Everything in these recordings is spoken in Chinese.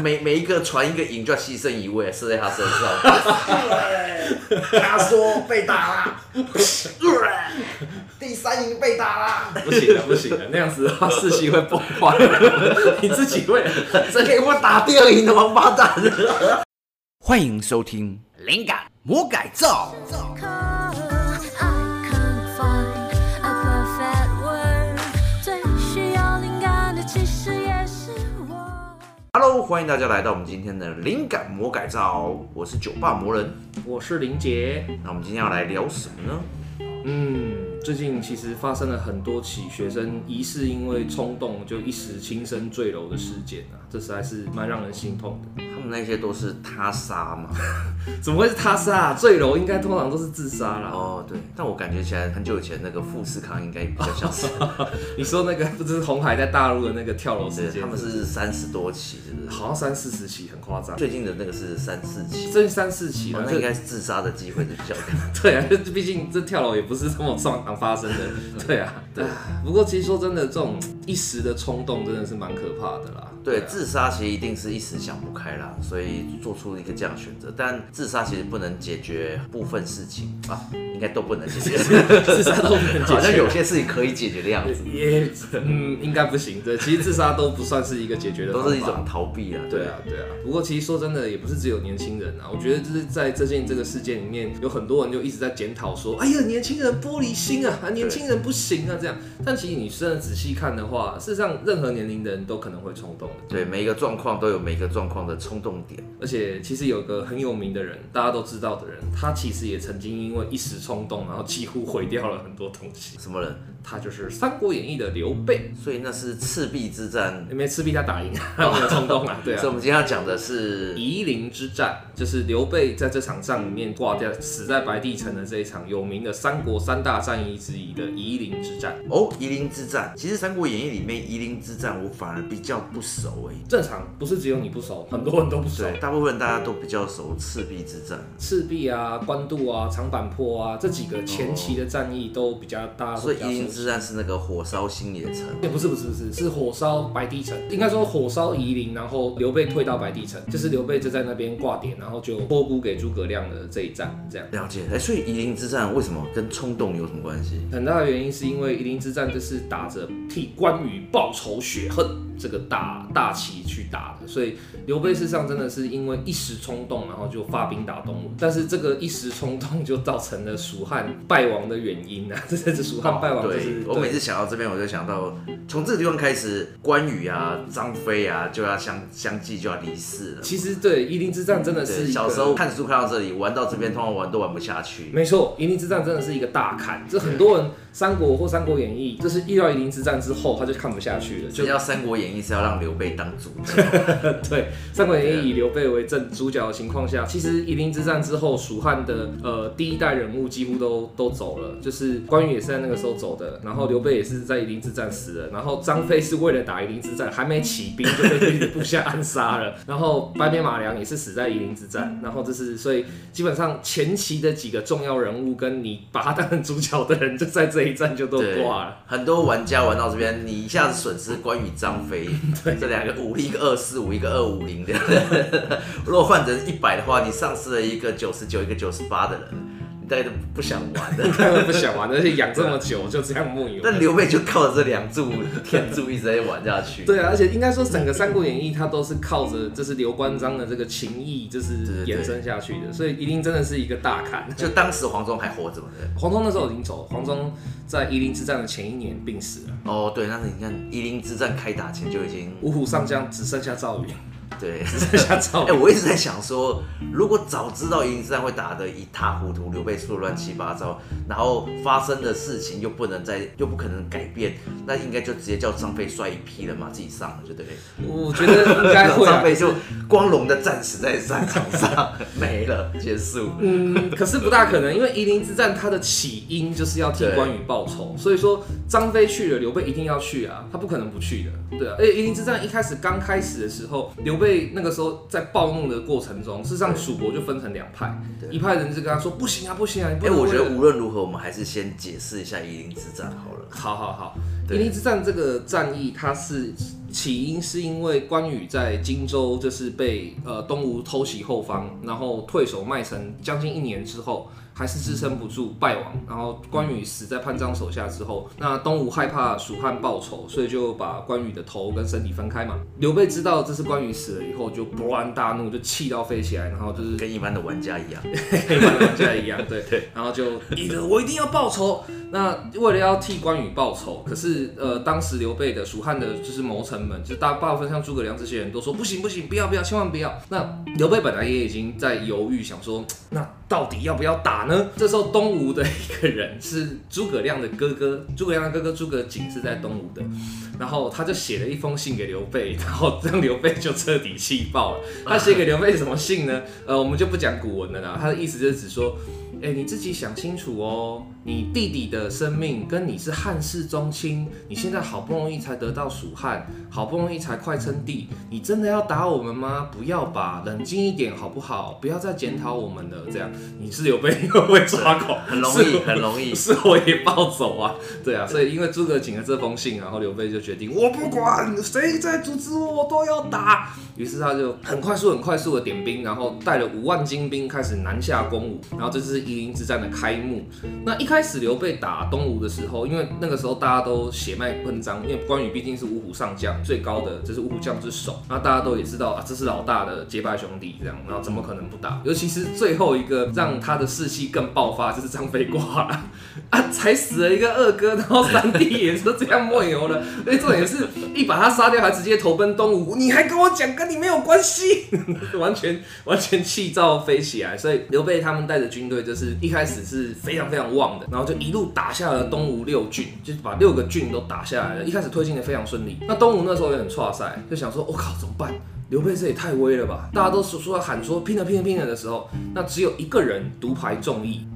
每每一个传一个影就要牺牲一位，射在他身上。他说被打了，第三营被打了，不行了，不行了，那样子的话士气会崩坏，你自己会，这给我打第二营的王八蛋。欢迎收听《灵感魔改造》。Hello，欢迎大家来到我们今天的灵感魔改造。我是酒吧魔人，我是林杰。那我们今天要来聊什么呢？嗯，最近其实发生了很多起学生疑似因为冲动就一时轻生坠楼的事件啊，这实在是蛮让人心痛的。他们那些都是他杀吗？怎么会是他杀啊？坠楼应该通常都是自杀啦。哦，对，但我感觉起来很久以前那个富士康应该比较像是。你说那个不是红海在大陆的那个跳楼事件？他们是三十多起，是不是？好像三四十起，很夸张。最近的那个是三四起，最近三四起，那应该是自杀的机会是比较高。对啊，毕竟这跳楼也不是这么常常发生的。对啊，对。不过其实说真的，这种一时的冲动真的是蛮可怕的啦。对，自杀其实一定是一时想不开啦，所以做出了一个这样的选择。但自杀其实不能解决部分事情啊，应该都不能解决。自杀都不能解决，好像有些事情可以解决的样子。也，嗯，应该不行。对，其实自杀都不算是一个解决的，都是一种逃避啊。对啊，对啊。不过其实说真的，也不是只有年轻人啊。我觉得就是在最近这个事件里面，有很多人就一直在检讨说：“哎呀，年轻人玻璃心啊，年轻人不行啊。”这样。但其实你真的仔细看的话，事实上任何年龄的人都可能会冲动的。对，每一个状况都有每一个状况的冲动点。而且其实有个很有名的人，大家都知道的人，他其实也曾经因为一时冲动，然后几乎毁掉了很多东西。什么人？他就是《三国演义》的刘备。所以那是赤壁之战，因为赤壁他打赢，他没有冲动啊。对啊。所以我们今天要讲的是夷陵之战，就是刘备在这场仗里面挂掉，死在白帝城的这一场有名的三国三大战役之一的夷陵之战。哦，夷陵之战，其实《三国演义》里面夷陵之战，我反而比较不熟哎。正常，不是只有你不熟，很多人都不熟。对，大部分大家都比较熟赤壁之战。赤壁啊，官渡啊，长坂坡啊，这几个前期的战役都比较大。所以夷陵之战是那个火烧新野城？也不是，不是，不是，是火烧白帝城。应该说火烧夷陵，然后刘备退到白帝城，就是刘备就在那边挂点，然后就托孤给诸葛亮的这一战。这样了解。哎，所以夷陵之战为什么跟冲动有什么关系？很大的原因是因为夷陵之战就是打着替关羽报仇雪恨。这个大大旗去打的，所以刘备事实上真的是因为一时冲动，然后就发兵打东吴。但是这个一时冲动就造成了蜀汉败亡的原因啊！这是蜀汉败亡，就是。对，我每次想到这边，我就想到从这个地方开始，关羽啊、张飞啊就要相相继就要离世了。其实对夷陵之战真的是小时候看书看到这里，玩到这边通常玩都玩不下去。没错，夷陵之战真的是一个大坎，这很多人。三国或三国演义，就是遇到夷陵之战之后，他就看不下去了。就要三国演义是要让刘备当主角。对，三国演义以刘备为正主角的情况下，其实夷陵之战之后，蜀汉的呃第一代人物几乎都都走了，就是关羽也是在那个时候走的，然后刘备也是在夷陵之战死了，然后张飞是为了打夷陵之战，还没起兵就被自己的部下暗杀了，然后白眉马良也是死在夷陵之战，然后这是所以基本上前期的几个重要人物跟你把他当成主角的人就在这。这一战就都挂了，很多玩家玩到这边，你一下子损失关羽、张飞 这两个武力，一个二四五，一个二五零的。如果换成一百的话，你丧失了一个九十九，一个九十八的人。大家都不想玩的，他们不想玩的，而且养这么久就这样木有。但刘备就靠着这两柱天柱一直在玩下去。对啊，而且应该说整个《三国演义》它都是靠着这是刘关张的这个情谊，就是延伸下去的，所以一定真的是一个大坎。就当时黄忠还活着吗？黄忠那时候已经走了，黄忠在夷陵之战的前一年病死了。哦，对，但是你看夷陵之战开打前就已经五虎上将只剩下赵云。对，只剩下赵云。哎，我一直在想说，如果早知道夷陵之战会打得一塌糊涂，刘备输的乱七八糟，然后发生的事情又不能再，又不可能改变，那应该就直接叫张飞率一批人马自己上了，就对？我觉得应该会、啊。张飞就光荣的战死在战场上，没了，结束。嗯，可是不大可能，因为夷陵之战它的起因就是要替关羽报仇，所以说张飞去了，刘备一定要去啊，他不可能不去的，对啊。而且夷陵之战一开始刚开始的时候，刘备。那个时候在暴怒的过程中，事实上蜀国就分成两派，一派人就跟他说不行啊，不行啊。哎、欸，我觉得无论如何，我们还是先解释一下夷陵之战好了。好好好，夷陵之战这个战役，它是起因是因为关羽在荆州就是被呃东吴偷袭后方，然后退守麦城将近一年之后。还是支撑不住，败亡。然后关羽死在潘璋手下之后，那东吴害怕蜀汉报仇，所以就把关羽的头跟身体分开嘛。刘备知道这是关羽死了以后，就勃然大怒，就气到飞起来，然后就是跟一般的玩家一样，跟一般的玩家一样，对 对。然后就，我一定要报仇。那为了要替关羽报仇，可是呃，当时刘备的蜀汉的就是谋臣们，就大部分像诸葛亮这些人都说不行不行，不要不要，千万不要。那刘备本来也已经在犹豫，想说那到底要不要打呢？这时候东吴的一个人是诸葛亮的哥哥，诸葛亮的哥哥诸葛瑾是在东吴的，然后他就写了一封信给刘备，然后让刘备就彻底气爆了。他写给刘备什么信呢？呃，我们就不讲古文了啦，他的意思就是只说。哎、欸，你自己想清楚哦，你弟弟的生命跟你是汉室宗亲，你现在好不容易才得到蜀汉，好不容易才快称帝，你真的要打我们吗？不要吧，冷静一点好不好？不要再检讨我们了，这样你是刘备会抓狂？很容易，很容易，是我也暴走啊，对啊，所以因为诸葛瑾的这封信，然后刘备就决定，我不管谁在阻止我，我都要打。于是他就很快速、很快速的点兵，然后带了五万精兵开始南下攻吴，然后这是夷陵之战的开幕。那一开始刘备打东吴的时候，因为那个时候大家都血脉喷张，因为关羽毕竟是五虎上将，最高的这是五虎将之首，那大家都也知道啊，这是老大的结拜兄弟，这样，然后怎么可能不打？尤其是最后一个让他的士气更爆发，就是张飞挂了 啊，才死了一个二哥，然后三弟也是这样梦游了，所以重点是一把他杀掉，还直接投奔东吴，你还跟我讲跟。你没有关系，完全完全气躁飞起来，所以刘备他们带着军队就是是一开始是非常非常旺的，然后就一路打下了东吴六郡，就是把六个郡都打下来了。一开始推进的非常顺利，那东吴那时候也很挫赛，就想说：“我、靠，怎么办？刘备这也太威了吧！”大家都说说要喊说拼了拼了拼了的时候，那只有一个人独排众议，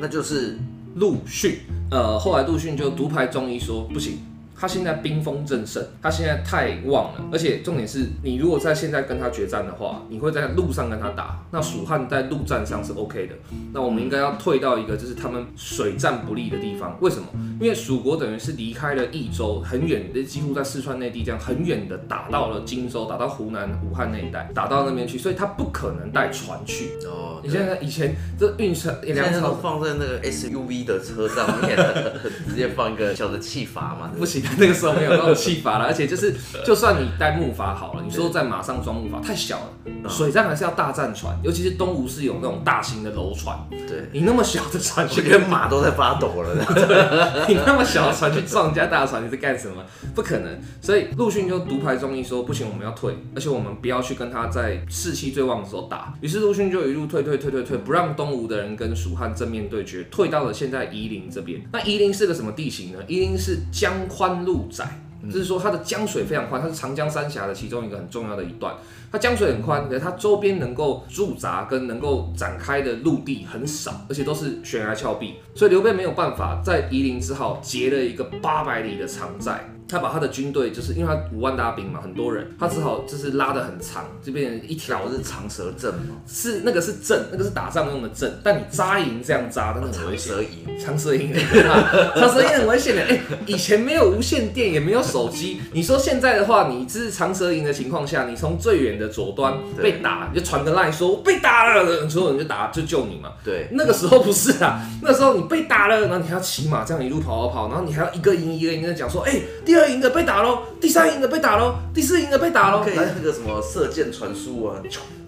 那就是陆逊。呃，后来陆逊就独排众议说：“不行。”他现在兵锋正盛，他现在太旺了，而且重点是你如果在现在跟他决战的话，你会在路上跟他打，那蜀汉在陆战上是 OK 的，那我们应该要退到一个就是他们水战不利的地方。为什么？因为蜀国等于是离开了益州很远，几乎在四川内地这样很远的打到了荆州，打到湖南武汉那一带，打到那边去，所以他不可能带船去。哦，你现在以前这运车，现在都放在那个 SUV 的车上面，直接放一个小的气阀嘛，不行。那个时候没有那种气阀了，而且就是，就算你带木筏好了，你说在马上装木筏太小了，水战还是要大战船，尤其是东吴是有那种大型的楼船，对，你那么小的船，去跟马都在发抖了，对，你那么小的船去撞人家大船，你在干什么？不可能，所以陆逊就独排众议说，不行，我们要退，而且我们不要去跟他在士气最旺的时候打。于是陆逊就一路退退退退退，不让东吴的人跟蜀汉正面对决，退到了现在夷陵这边。那夷陵是个什么地形呢？夷陵是江宽路窄。就是说，它的江水非常宽，它是长江三峡的其中一个很重要的一段。它江水很宽，可是它周边能够驻扎跟能够展开的陆地很少，而且都是悬崖峭壁，所以刘备没有办法在夷陵之后结了一个八百里的长寨。他把他的军队，就是因为他五万大兵嘛，很多人，他只好就是拉得很长，就变成一条是长蛇阵嘛，是那个是阵，那个是打仗用的阵，但你扎营这样扎，真的很危险。长蛇营，长蛇营，长蛇营很危险的。哎、欸，以前没有无线电，也没有手机，你说现在的话，你这是长蛇营的情况下，你从最远的左端被打，你就传个 line 说我被打了，所有人就打就救你嘛。对，那个时候不是啊，那时候你被打了，然后你还要骑马这样一路跑跑跑，然后你还要一个营一个营的讲说，哎、欸，第二营的被打喽，第三营的被打喽，第四营的被打喽。可以那个什么射箭传输啊，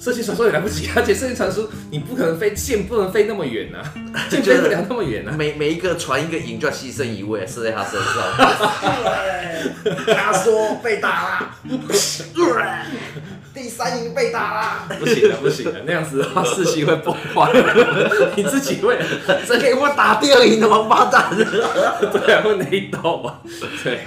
射箭传输也来不及，而且射箭传输你不可能飞箭，不能飞那么远啊，箭飞不了那么远啊。每每一个传一个营就要牺牲一位，射在他身上。他说被打了，第三营被打啦，不行了不行了，那样子的话士气会崩坏，你自己会，谁给我打第二营的王八蛋？对啊，会内斗啊，对。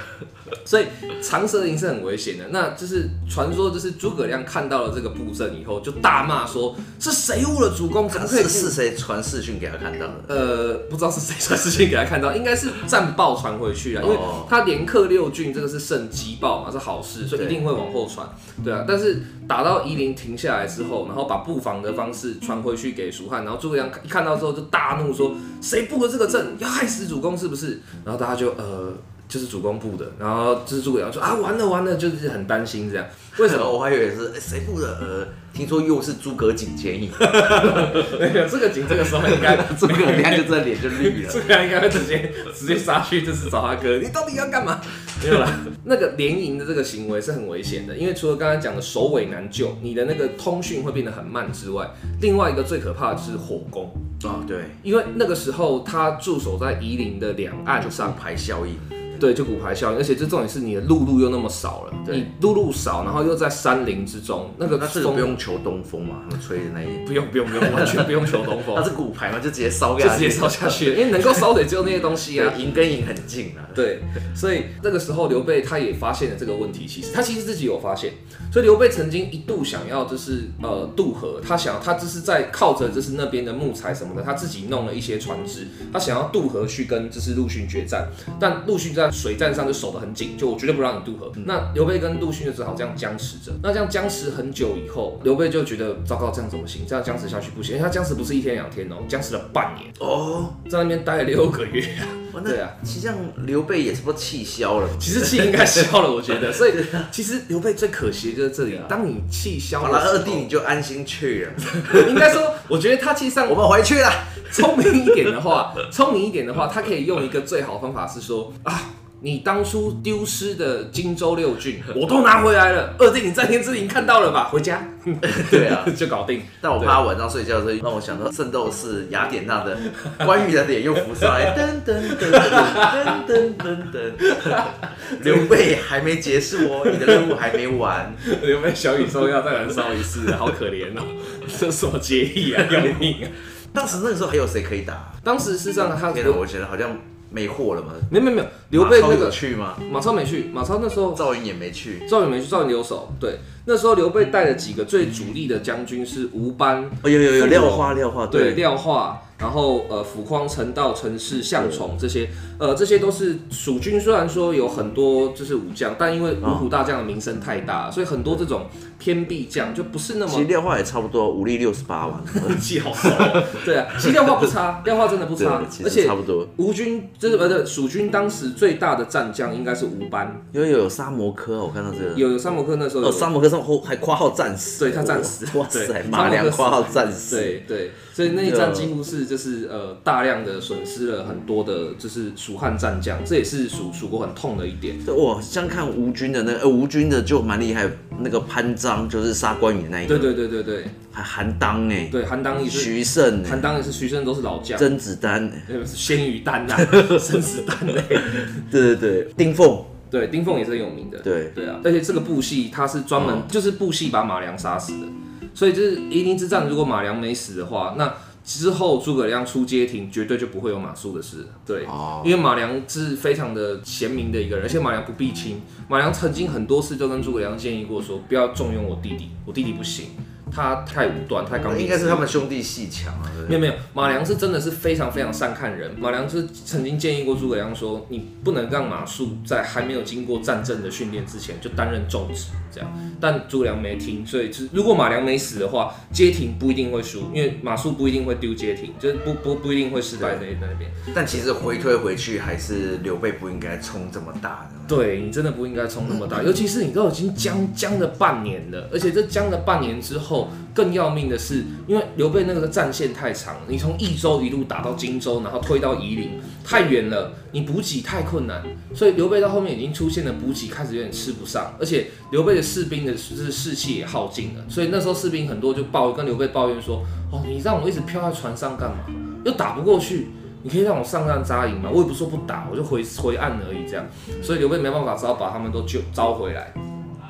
所以长蛇营是很危险的，那就是传说，就是诸葛亮看到了这个布阵以后，就大骂说：“是谁误了主公？怎么可以？是谁传视讯给他看到的？呃，不知道是谁传视讯给他看到，应该是战报传回去啊，因为他连克六郡，这个是胜机报嘛，是好事，所以一定会往后传。对啊，但是打到夷陵停下来之后，然后把布防的方式传回去给蜀汉，然后诸葛亮一看到之后就大怒说：谁布了这个阵，要害死主公是不是？然后大家就呃。就是主攻布的，然后就是诸葛亮说啊，完了完了，就是很担心这样。为什么？我还以为是谁布的？呃，听说又是诸葛瑾建议。没有这个瑾，这个时候应该 诸葛亮就这脸就绿了。诸葛亮应该会直接直接杀去，就是找他哥，你到底要干嘛？没有啦，那个联营的这个行为是很危险的，因为除了刚才讲的首尾难救，你的那个通讯会变得很慢之外，另外一个最可怕的就是火攻啊，对，因为那个时候他驻守在夷陵的两岸上，排效应。对，就骨牌效应，而且这重点是你的陆路又那么少了，对你陆路少，然后又在山林之中，那个那这个不用求东风嘛，他们吹的那一不用不用不用，完全不用求东风，它是骨牌嘛，就直接烧 掉直接烧下去，因为能够烧的也只有那些东西啊，银跟银很近啊，对，所以那个时候刘备他也发现了这个问题，其实他其实自己有发现，所以刘备曾经一度想要就是呃渡河，他想他就是在靠着就是那边的木材什么的，他自己弄了一些船只，他想要渡河去跟就是陆逊决战，但陆逊在水战上就守得。很紧，就我绝对不让你渡河。嗯、那刘备跟陆逊就只好这样僵持着。那这样僵持很久以后，刘备就觉得糟糕，这样怎么行？这样僵持下去不行。因为他僵持不是一天两天哦，僵持了半年哦，在那边待了六个月啊。对啊，其实这样刘备也差不多气消了。其实气应该消了，我觉得。所以 其实刘备最可惜的就是这里，当你气消了，二弟你就安心去了。应该说，我觉得他其实上 我们回去了。聪明一点的话，聪明一点的话，他可以用一个最好的方法是说啊。你当初丢失的荆州六郡，我都拿回来了。二弟，你在天之灵看到了吧？回家。对啊，就搞定。但我怕晚上睡觉的时候，让我想到圣斗士雅典娜的关羽的脸又浮上来，噔噔噔噔噔噔噔。刘备还没结束哦，你的任务还没完。刘备小宇宙要再燃烧一次，好可怜哦，这什么结义啊，要命啊！当时那个时候还有谁可以打？当时事实上他，天哪，我觉得好像。没货了吗？没没没有，刘备那个去吗？马超没去，马超那时候赵云也没去，赵云没去，赵云留守。对，那时候刘备带了几个最主力的将军是吴班，哦有有有廖化廖化，对廖化。然后呃，辅匡、陈道、陈氏、向宠这些，呃，这些都是蜀军。虽然说有很多就是武将，但因为五虎大将的名声太大，所以很多这种偏壁将就不是那么。其实廖化也差不多，武力六十八万，记好熟。对啊，其实廖化不差，廖化真的不差，而且差不多。吴军就是呃，对，蜀军当时最大的战将应该是吴班，因为有有沙摩柯，我看到这个有有沙摩柯那时候，沙摩柯上后还括号战死，对他战死，哇塞，马良括号战死，对对。所以那一战几乎是就是呃大量的损失了很多的，就是蜀汉战将，这也是蜀蜀国很痛的一点。哇，像看吴军的那个，呃吴军的就蛮厉害，那个潘璋就是杀关羽那一个。对对对对对，还韩当哎，对韩当也是。徐盛，韩当也是徐盛都是老将。甄子丹，鲜于丹呐，甄子丹嘞。对对对，丁凤，对丁凤也是很有名的。对对啊，而且这个部戏他是专门就是部戏把马良杀死的。所以就是夷陵之战，如果马良没死的话，那之后诸葛亮出街亭，绝对就不会有马谡的事。对，因为马良是非常的贤明的一个人，而且马良不避亲。马良曾经很多次就跟诸葛亮建议过，说不要重用我弟弟，我弟弟不行。他太武断，太刚。应该是他们兄弟戏强啊。没有没有，马良是真的是非常非常善看人。马良是曾经建议过诸葛亮说，你不能让马谡在还没有经过战争的训练之前就担任重职，这样。但诸葛亮没听，所以就是如果马良没死的话，街亭不一定会输，因为马谡不一定会丢街亭，就是不不不一定会失败在那边。但其实回退回去，还是刘备不应该冲这么大的。对，你真的不应该冲那么大，尤其是你都已经僵僵了半年了，而且这僵了半年之后，更要命的是，因为刘备那个战线太长，你从益州一路打到荆州，然后推到夷陵，太远了，你补给太困难，所以刘备到后面已经出现了补给开始有点吃不上，而且刘备的士兵的就是士气也耗尽了，所以那时候士兵很多就抱跟刘备抱怨说，哦，你让我一直漂在船上干嘛？又打不过去。你可以让我上岸扎营吗？我也不说不打，我就回回岸而已，这样。所以刘备没办法，只好把他们都救招回来。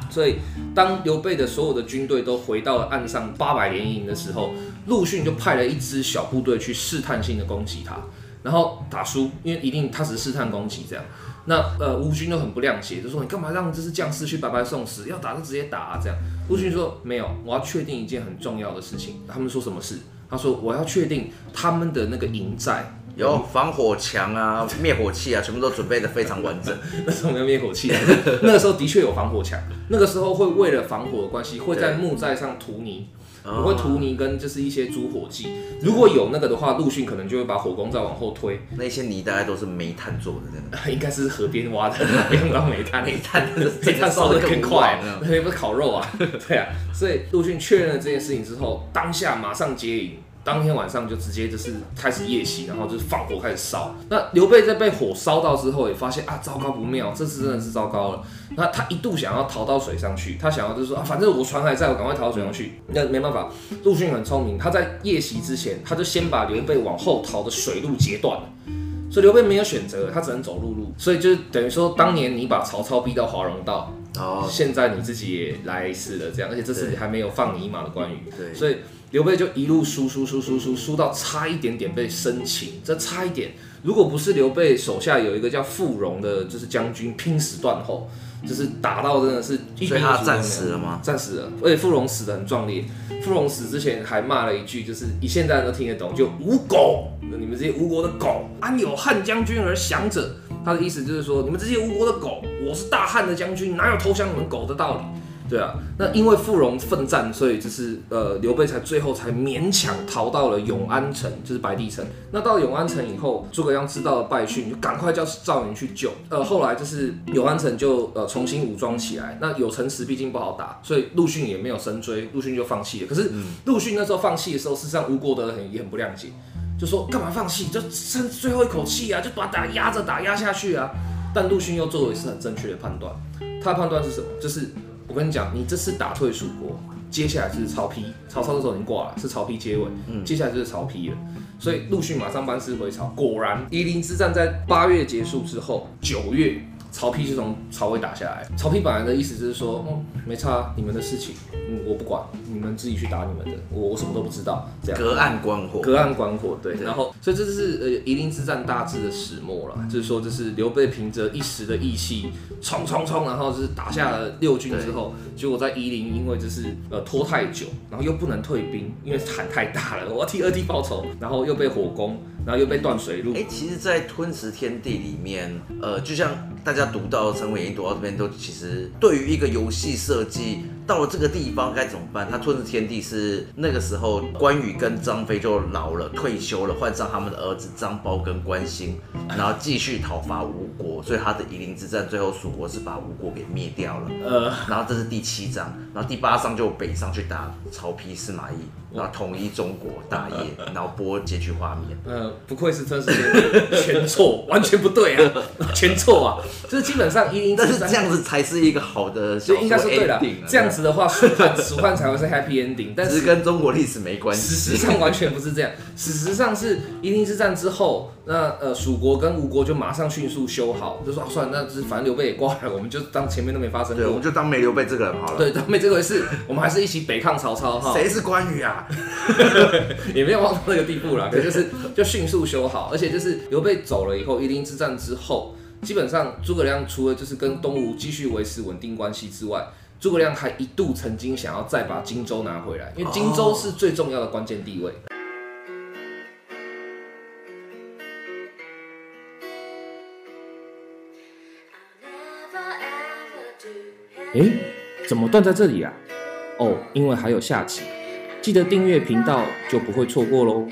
所以当刘备的所有的军队都回到了岸上八百连营的时候，陆逊就派了一支小部队去试探性的攻击他，然后打输，因为一定他只是试探攻击这样。那呃吴军就很不谅解，就说你干嘛让这支将士去白白送死？要打就直接打啊这样。陆逊说没有，我要确定一件很重要的事情。他们说什么事？他说我要确定他们的那个营寨。有防火墙啊、灭火器啊，全部都准备的非常完整。那时候没有灭火器，那个时候的确有防火墙。那个时候会为了防火的关系，会在木寨上涂泥，我会涂泥跟就是一些煮火剂。如果有那个的话，陆逊可能就会把火攻再往后推。那些泥大概都是煤炭做的，真的。应该是河边挖的，不用到煤炭，煤炭煤炭烧的更快，那也不是烤肉啊。对啊，所以陆逊确认了这件事情之后，当下马上接应。当天晚上就直接就是开始夜袭，然后就是放火开始烧。那刘备在被火烧到之后，也发现啊，糟糕不妙，这次真的是糟糕了。那他一度想要逃到水上去，他想要就是说啊，反正我船还在，我赶快逃到水上去。那没办法，陆逊很聪明，他在夜袭之前，他就先把刘备往后逃的水路截断了。所以刘备没有选择，他只能走陆路。所以就是等于说，当年你把曹操逼到华容道，哦，现在你自己也来一次了，这样，而且这次还没有放你一马的关羽。对，所以。刘备就一路输输输输输输到差一点点被生擒，这差一点，如果不是刘备手下有一个叫傅荣的，就是将军拼死断后，就是打到真的是一，所以他战死了吗？战死了，而且傅荣死得很壮烈。傅荣死之前还骂了一句，就是你现在人都听得懂，就无狗，你们这些吴国的狗，安有汉将军而降者？他的意思就是说，你们这些吴国的狗，我是大汉的将军，哪有投降你们狗的道理？对啊，那因为富荣奋战，所以就是呃刘备才最后才勉强逃到了永安城，就是白帝城。那到了永安城以后，诸葛亮知道了败讯，就赶快叫赵云去救。呃，后来就是永安城就呃重新武装起来。那有城池毕竟不好打，所以陆逊也没有深追，陆逊就放弃了。可是陆逊那时候放弃的时候，事实上吴国的人也很不谅解，就说干嘛放弃？就剩最后一口气啊，就把打压着打压下去啊。但陆逊又做了一次很正确的判断，他的判断是什么？就是。我跟你讲，你这次打退蜀国，接下来就是曹丕。曹操的时候已经挂了，是曹丕接位，嗯，接下来就是曹丕了。所以陆逊马上班师回朝。果然，夷陵之战在八月结束之后，九月。曹丕就从曹魏打下来。曹丕本来的意思就是说，嗯，没差，你们的事情，嗯，我不管，你们自己去打你们的，我我什么都不知道。这样隔岸观火，隔岸观火，对。然后，所以这就是呃夷陵之战大致的始末了。就是说，就是刘备凭着一时的义气，冲冲冲，然后就是打下了六军之后，结果在夷陵因为就是呃拖太久，然后又不能退兵，因为喊太大了，我要替二弟报仇，然后又被火攻。然后又被断水路。哎，其实，在吞食天地里面，呃，就像大家读到《三国演义》读到这边，都其实对于一个游戏设计。到了这个地方该怎么办？他吞食天地是那个时候，关羽跟张飞就老了，退休了，换上他们的儿子张苞跟关兴，然后继续讨伐吴国。所以他的夷陵之战，最后蜀国是把吴国给灭掉了。呃，然后这是第七章，然后第八章就北上去打曹丕、司马懿，然后统一中国大业，然后播结局画面。呃，不愧是吞噬天地，全错，完全不对啊，全错啊！就是基本上夷陵，但是这样子才是一个好的，所以应该是对的，这样子。的话，蜀汉蜀汉才会是 happy ending，但是跟中国历史没关系。事实上完全不是这样，事实上是夷陵之战之后，那呃蜀国跟吴国就马上迅速修好，就说、啊、算了，那是反正刘备也挂了，我们就当前面都没发生过，对，我们就当没刘备这个人好了。对，当没这回事，我们还是一起北抗曹操哈。谁是关羽啊？也没有忘到那个地步啦，可就是就迅速修好，而且就是刘备走了以后，夷陵之战之后，基本上诸葛亮除了就是跟东吴继续维持稳定关系之外。诸葛亮还一度曾经想要再把荆州拿回来，因为荆州是最重要的关键地位。哎、欸，怎么断在这里啊？哦，因为还有下集，记得订阅频道就不会错过喽。